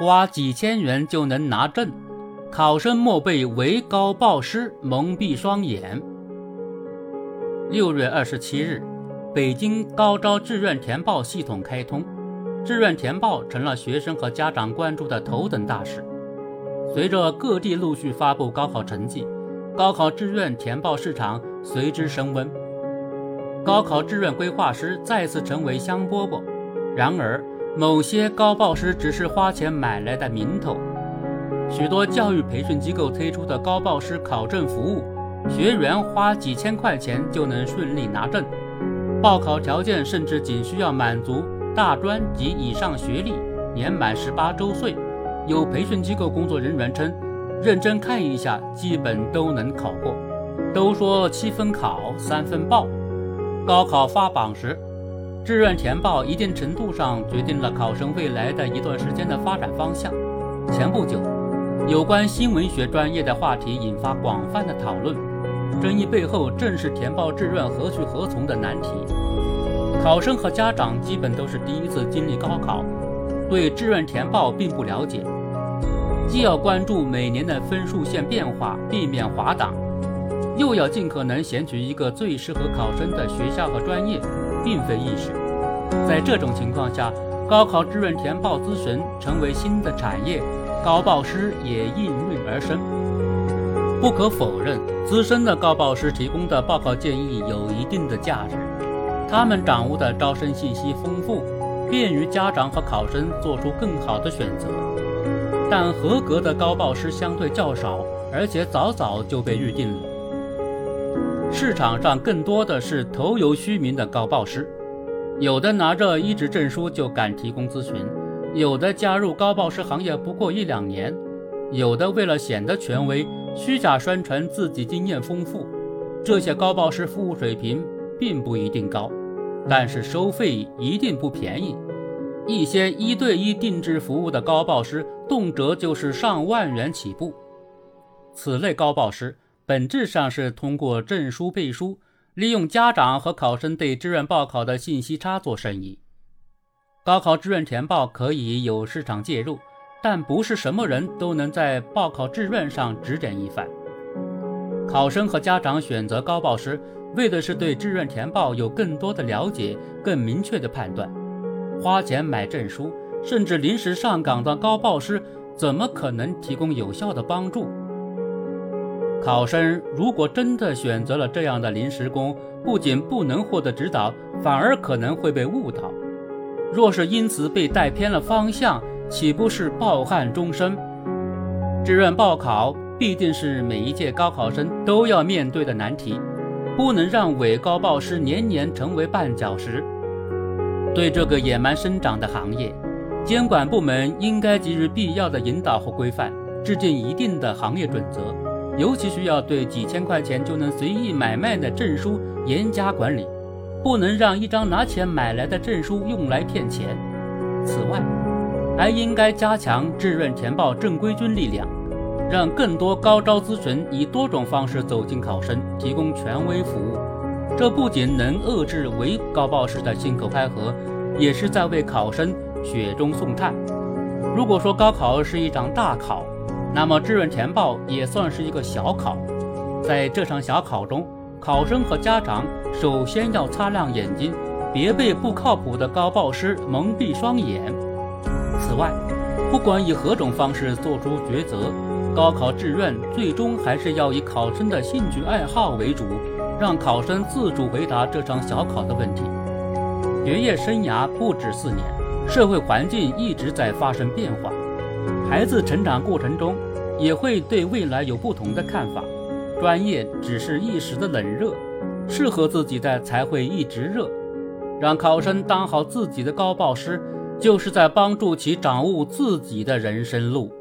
花几千元就能拿证，考生莫被为高报师蒙蔽双眼。六月二十七日，北京高招志愿填报系统开通，志愿填报成了学生和家长关注的头等大事。随着各地陆续发布高考成绩，高考志愿填报市场随之升温，高考志愿规划师再次成为香饽饽。然而，某些高报师只是花钱买来的名头，许多教育培训机构推出的高报师考证服务，学员花几千块钱就能顺利拿证，报考条件甚至仅需要满足大专及以上学历，年满十八周岁。有培训机构工作人员称，认真看一下，基本都能考过。都说七分考，三分报，高考发榜时。志愿填报一定程度上决定了考生未来的一段时间的发展方向。前不久，有关新闻学专业的话题引发广泛的讨论，争议背后正是填报志愿何去何从的难题。考生和家长基本都是第一次经历高考，对志愿填报并不了解，既要关注每年的分数线变化，避免滑档，又要尽可能选取一个最适合考生的学校和专业。并非易事，在这种情况下，高考志愿填报咨询成为新的产业，高报师也应运而生。不可否认，资深的高报师提供的报考建议有一定的价值，他们掌握的招生信息丰富，便于家长和考生做出更好的选择。但合格的高报师相对较少，而且早早就被预定了。市场上更多的是头有虚名的高报师，有的拿着一纸证书就敢提供咨询，有的加入高报师行业不过一两年，有的为了显得权威，虚假宣传自己经验丰富。这些高报师服务水平并不一定高，但是收费一定不便宜。一些一对一定制服务的高报师，动辄就是上万元起步。此类高报师。本质上是通过证书背书，利用家长和考生对志愿报考的信息差做生意。高考志愿填报可以有市场介入，但不是什么人都能在报考志愿上指点一番。考生和家长选择高报师，为的是对志愿填报有更多的了解、更明确的判断。花钱买证书，甚至临时上岗的高报师，怎么可能提供有效的帮助？考生如果真的选择了这样的临时工，不仅不能获得指导，反而可能会被误导。若是因此被带偏了方向，岂不是抱憾终生？志愿报考必定是每一届高考生都要面对的难题，不能让伪高报师年年成为绊脚石。对这个野蛮生长的行业，监管部门应该给予必要的引导和规范，制定一定的行业准则。尤其需要对几千块钱就能随意买卖的证书严加管理，不能让一张拿钱买来的证书用来骗钱。此外，还应该加强志愿填报正规军力量，让更多高招咨询以多种方式走进考生，提供权威服务。这不仅能遏制伪高报师的信口开河，也是在为考生雪中送炭。如果说高考是一场大考，那么志愿填报也算是一个小考，在这场小考中，考生和家长首先要擦亮眼睛，别被不靠谱的高报师蒙蔽双眼。此外，不管以何种方式做出抉择，高考志愿最终还是要以考生的兴趣爱好为主，让考生自主回答这场小考的问题。学业生涯不止四年，社会环境一直在发生变化。孩子成长过程中，也会对未来有不同的看法。专业只是一时的冷热，适合自己的才会一直热。让考生当好自己的高报师，就是在帮助其掌握自己的人生路。